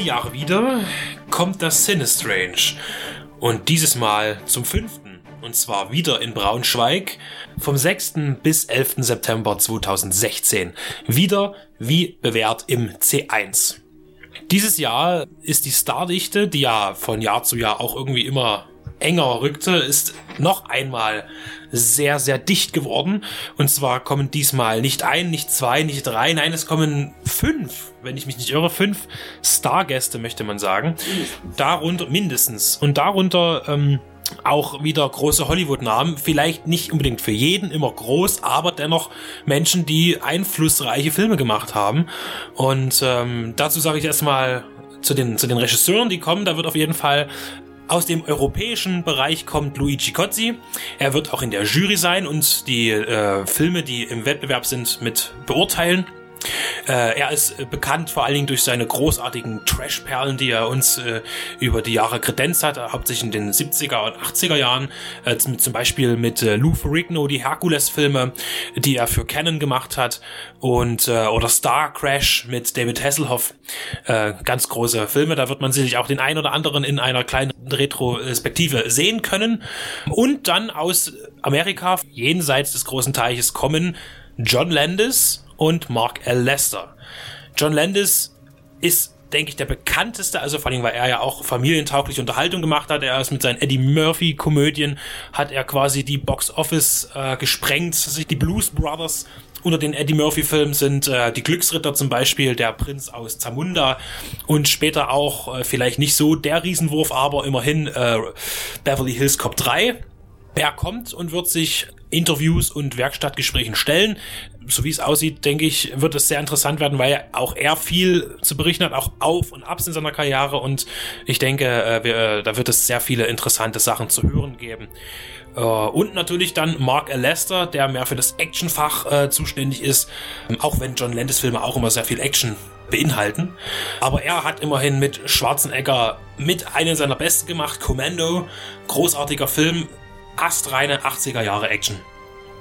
Jahre wieder kommt das Sinistrange. Und dieses Mal zum fünften. Und zwar wieder in Braunschweig vom 6. bis 11. September 2016. Wieder wie bewährt im C1. Dieses Jahr ist die Stardichte, die ja von Jahr zu Jahr auch irgendwie immer enger rückte, ist noch einmal sehr, sehr dicht geworden. Und zwar kommen diesmal nicht ein, nicht zwei, nicht drei, nein, es kommen fünf, wenn ich mich nicht irre, fünf Stargäste, möchte man sagen. Darunter mindestens. Und darunter ähm, auch wieder große Hollywood-Namen. Vielleicht nicht unbedingt für jeden immer groß, aber dennoch Menschen, die einflussreiche Filme gemacht haben. Und ähm, dazu sage ich erstmal zu den, zu den Regisseuren, die kommen. Da wird auf jeden Fall aus dem europäischen Bereich kommt Luigi Cozzi. Er wird auch in der Jury sein und die äh, Filme, die im Wettbewerb sind, mit beurteilen. Äh, er ist äh, bekannt vor allen Dingen durch seine großartigen Trash-Perlen, die er uns äh, über die Jahre kredenzt hat, hauptsächlich in den 70er und 80er Jahren, äh, zum Beispiel mit Lou Ferrigno, die Hercules-Filme, die er für Canon gemacht hat, und oder Star Crash mit David Hasselhoff, ganz große Filme, da wird man sicherlich auch den einen oder anderen in einer kleinen Retrospektive sehen können. Und dann aus Amerika, jenseits des großen Teiches, kommen John Landis, und Mark L. Lester. John Landis ist denke ich, der bekannteste, also vor allem, weil er ja auch familientaugliche Unterhaltung gemacht hat. Er ist mit seinen Eddie Murphy-Komödien, hat er quasi die Box Office äh, gesprengt. Die Blues Brothers unter den Eddie Murphy-Filmen sind äh, die Glücksritter zum Beispiel, der Prinz aus Zamunda und später auch äh, vielleicht nicht so der Riesenwurf, aber immerhin äh, Beverly Hills Cop 3. Er kommt und wird sich Interviews und Werkstattgesprächen stellen. So wie es aussieht, denke ich, wird es sehr interessant werden, weil auch er viel zu berichten hat, auch auf und abs in seiner Karriere. Und ich denke, äh, wir, äh, da wird es sehr viele interessante Sachen zu hören geben. Äh, und natürlich dann Mark Lester, der mehr für das Actionfach zuständig ist, auch wenn John Landis Filme auch immer sehr viel Action beinhalten. Aber er hat immerhin mit Schwarzenegger mit einem seiner besten gemacht, Commando, großartiger Film, astreine 80er Jahre Action.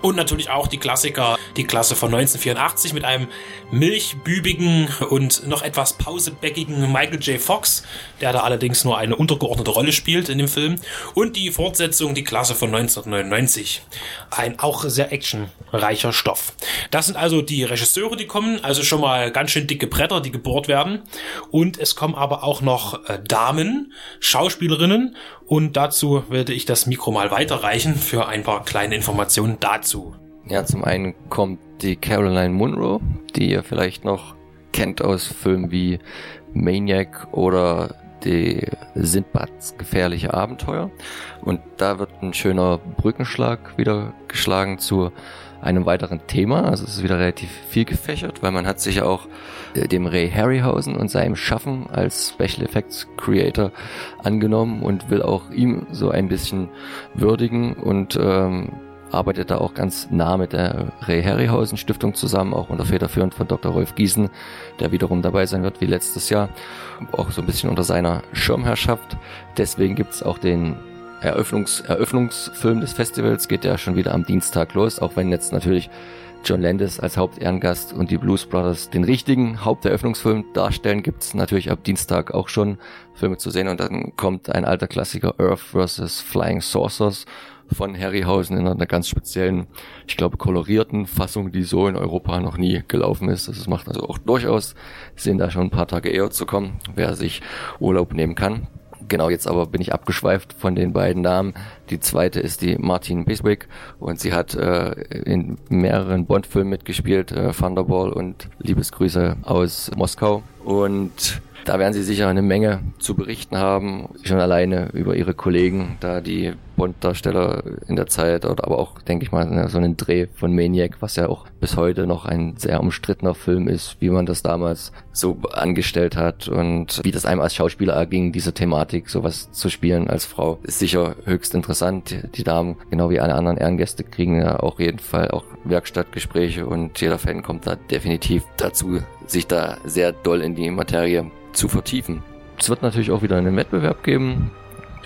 Und natürlich auch die Klassiker, die Klasse von 1984 mit einem milchbübigen und noch etwas pausebäckigen Michael J. Fox, der da allerdings nur eine untergeordnete Rolle spielt in dem Film. Und die Fortsetzung, die Klasse von 1999. Ein auch sehr actionreicher Stoff. Das sind also die Regisseure, die kommen, also schon mal ganz schön dicke Bretter, die gebohrt werden. Und es kommen aber auch noch äh, Damen, Schauspielerinnen und dazu werde ich das Mikro mal weiterreichen für ein paar kleine Informationen dazu. Ja, zum einen kommt die Caroline Munro, die ihr vielleicht noch kennt aus Filmen wie Maniac oder die Sindbads gefährliche Abenteuer. Und da wird ein schöner Brückenschlag wieder geschlagen zu einem weiteren Thema. Also es ist wieder relativ viel gefächert, weil man hat sich auch äh, dem Ray Harryhausen und seinem Schaffen als Special Effects Creator angenommen und will auch ihm so ein bisschen würdigen und ähm, arbeitet da auch ganz nah mit der Ray Harryhausen Stiftung zusammen, auch unter federführend von Dr. Rolf Giesen, der wiederum dabei sein wird wie letztes Jahr, auch so ein bisschen unter seiner Schirmherrschaft. Deswegen gibt's auch den Eröffnungs Eröffnungsfilm des Festivals, geht ja schon wieder am Dienstag los, auch wenn jetzt natürlich John Landis als Hauptehrengast und die Blues Brothers den richtigen Haupteröffnungsfilm darstellen, gibt's natürlich ab Dienstag auch schon Filme zu sehen und dann kommt ein alter Klassiker Earth vs. Flying Saucers von Harryhausen in einer ganz speziellen, ich glaube, kolorierten Fassung, die so in Europa noch nie gelaufen ist. Das macht also auch durchaus Sinn, da schon ein paar Tage eher zu kommen, wer sich Urlaub nehmen kann. Genau, jetzt aber bin ich abgeschweift von den beiden Namen. Die zweite ist die Martin Biswick und sie hat äh, in mehreren Bond-Filmen mitgespielt, äh, Thunderball und Liebesgrüße aus Moskau. Und da werden Sie sicher eine Menge zu berichten haben, schon alleine über Ihre Kollegen, da die Bond-Darsteller in der Zeit, oder aber auch, denke ich mal, so einen Dreh von Maniac, was ja auch bis heute noch ein sehr umstrittener Film ist, wie man das damals so angestellt hat und wie das einem als Schauspieler erging, diese Thematik, sowas zu spielen als Frau, ist sicher höchst interessant. Die Damen, genau wie alle anderen Ehrengäste, kriegen ja auch jeden Fall auch Werkstattgespräche und jeder Fan kommt da definitiv dazu, sich da sehr doll in die Materie zu vertiefen. Es wird natürlich auch wieder einen Wettbewerb geben.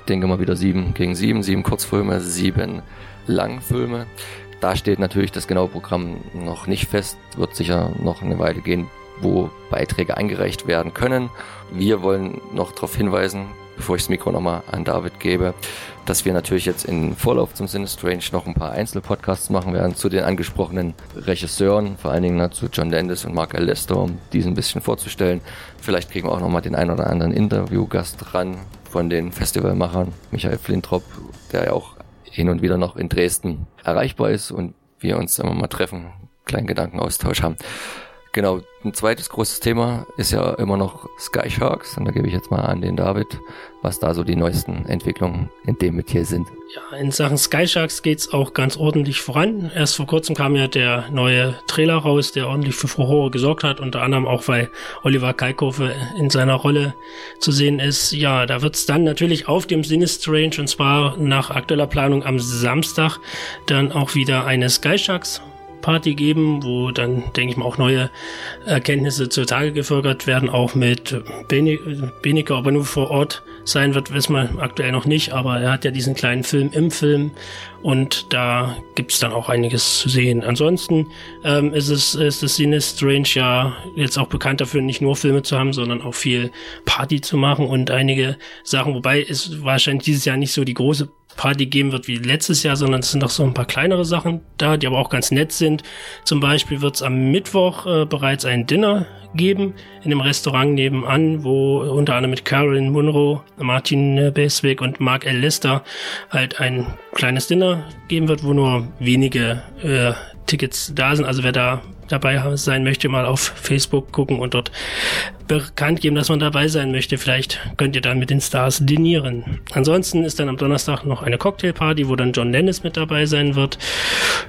Ich denke mal wieder sieben gegen sieben, sieben Kurzfilme, sieben Langfilme. Da steht natürlich das genaue Programm noch nicht fest, wird sicher noch eine Weile gehen, wo Beiträge eingereicht werden können. Wir wollen noch darauf hinweisen, bevor ich das Mikro nochmal an David gebe, dass wir natürlich jetzt in Vorlauf zum Sinistrange noch ein paar Einzelpodcasts machen werden zu den angesprochenen Regisseuren, vor allen Dingen ne, zu John Landis und Mark. Lester, um diesen ein bisschen vorzustellen. Vielleicht kriegen wir auch nochmal den einen oder anderen Interviewgast ran von den Festivalmachern, Michael Flintrop, der ja auch hin und wieder noch in Dresden erreichbar ist und wir uns immer mal treffen, kleinen Gedankenaustausch haben. Genau, ein zweites großes Thema ist ja immer noch Sky Sharks und da gebe ich jetzt mal an den David, was da so die neuesten Entwicklungen in dem Metier sind. Ja, in Sachen Sky Sharks geht's auch ganz ordentlich voran. Erst vor kurzem kam ja der neue Trailer raus, der ordentlich für Furore gesorgt hat, unter anderem auch, weil Oliver Kalkofe in seiner Rolle zu sehen ist. Ja, da wird's dann natürlich auf dem Sinistrange und zwar nach aktueller Planung am Samstag dann auch wieder eine Sky Sharks Party geben, wo dann, denke ich mal, auch neue Erkenntnisse zutage gefördert werden, auch mit Benecke, ob er nur vor Ort sein wird, wissen wir aktuell noch nicht, aber er hat ja diesen kleinen Film im Film und da gibt's dann auch einiges zu sehen. Ansonsten ähm, ist es ist das Cine Strange ja jetzt auch bekannt dafür, nicht nur Filme zu haben, sondern auch viel Party zu machen und einige Sachen, wobei es wahrscheinlich dieses Jahr nicht so die große Party geben wird wie letztes Jahr, sondern es sind auch so ein paar kleinere Sachen da, die aber auch ganz nett sind. Zum Beispiel wird es am Mittwoch äh, bereits ein Dinner geben in dem Restaurant nebenan, wo unter anderem mit Carolyn Munro, Martin Beswick und Mark L. Lister halt ein kleines Dinner geben wird, wo nur wenige äh, Tickets da sind. Also wer da dabei sein möchte, mal auf Facebook gucken und dort bekannt geben, dass man dabei sein möchte. Vielleicht könnt ihr dann mit den Stars dinieren. Ansonsten ist dann am Donnerstag noch eine Cocktailparty, wo dann John Lennis mit dabei sein wird.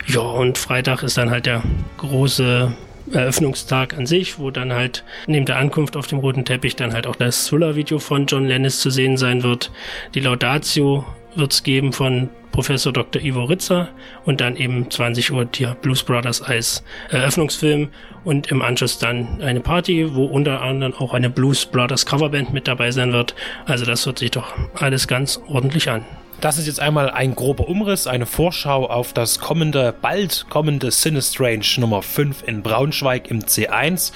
Ja, und Freitag ist dann halt der große Eröffnungstag an sich, wo dann halt neben der Ankunft auf dem roten Teppich dann halt auch das Thriller-Video von John Lennis zu sehen sein wird. Die Laudatio wird es geben von Professor Dr. Ivo Ritzer und dann eben 20 Uhr die Blues Brothers als Eröffnungsfilm und im Anschluss dann eine Party, wo unter anderem auch eine Blues Brothers Coverband mit dabei sein wird. Also das hört sich doch alles ganz ordentlich an. Das ist jetzt einmal ein grober Umriss, eine Vorschau auf das kommende, bald kommende Sinistrange Nummer 5 in Braunschweig im C1.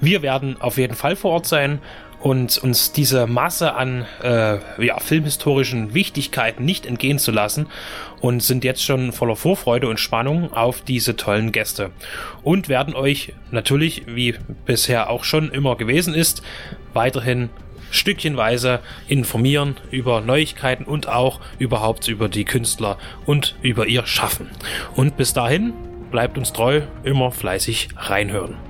Wir werden auf jeden Fall vor Ort sein und uns diese Masse an äh, ja, filmhistorischen Wichtigkeiten nicht entgehen zu lassen und sind jetzt schon voller Vorfreude und Spannung auf diese tollen Gäste und werden euch natürlich, wie bisher auch schon immer gewesen ist, weiterhin stückchenweise informieren über Neuigkeiten und auch überhaupt über die Künstler und über ihr Schaffen. Und bis dahin bleibt uns treu, immer fleißig reinhören.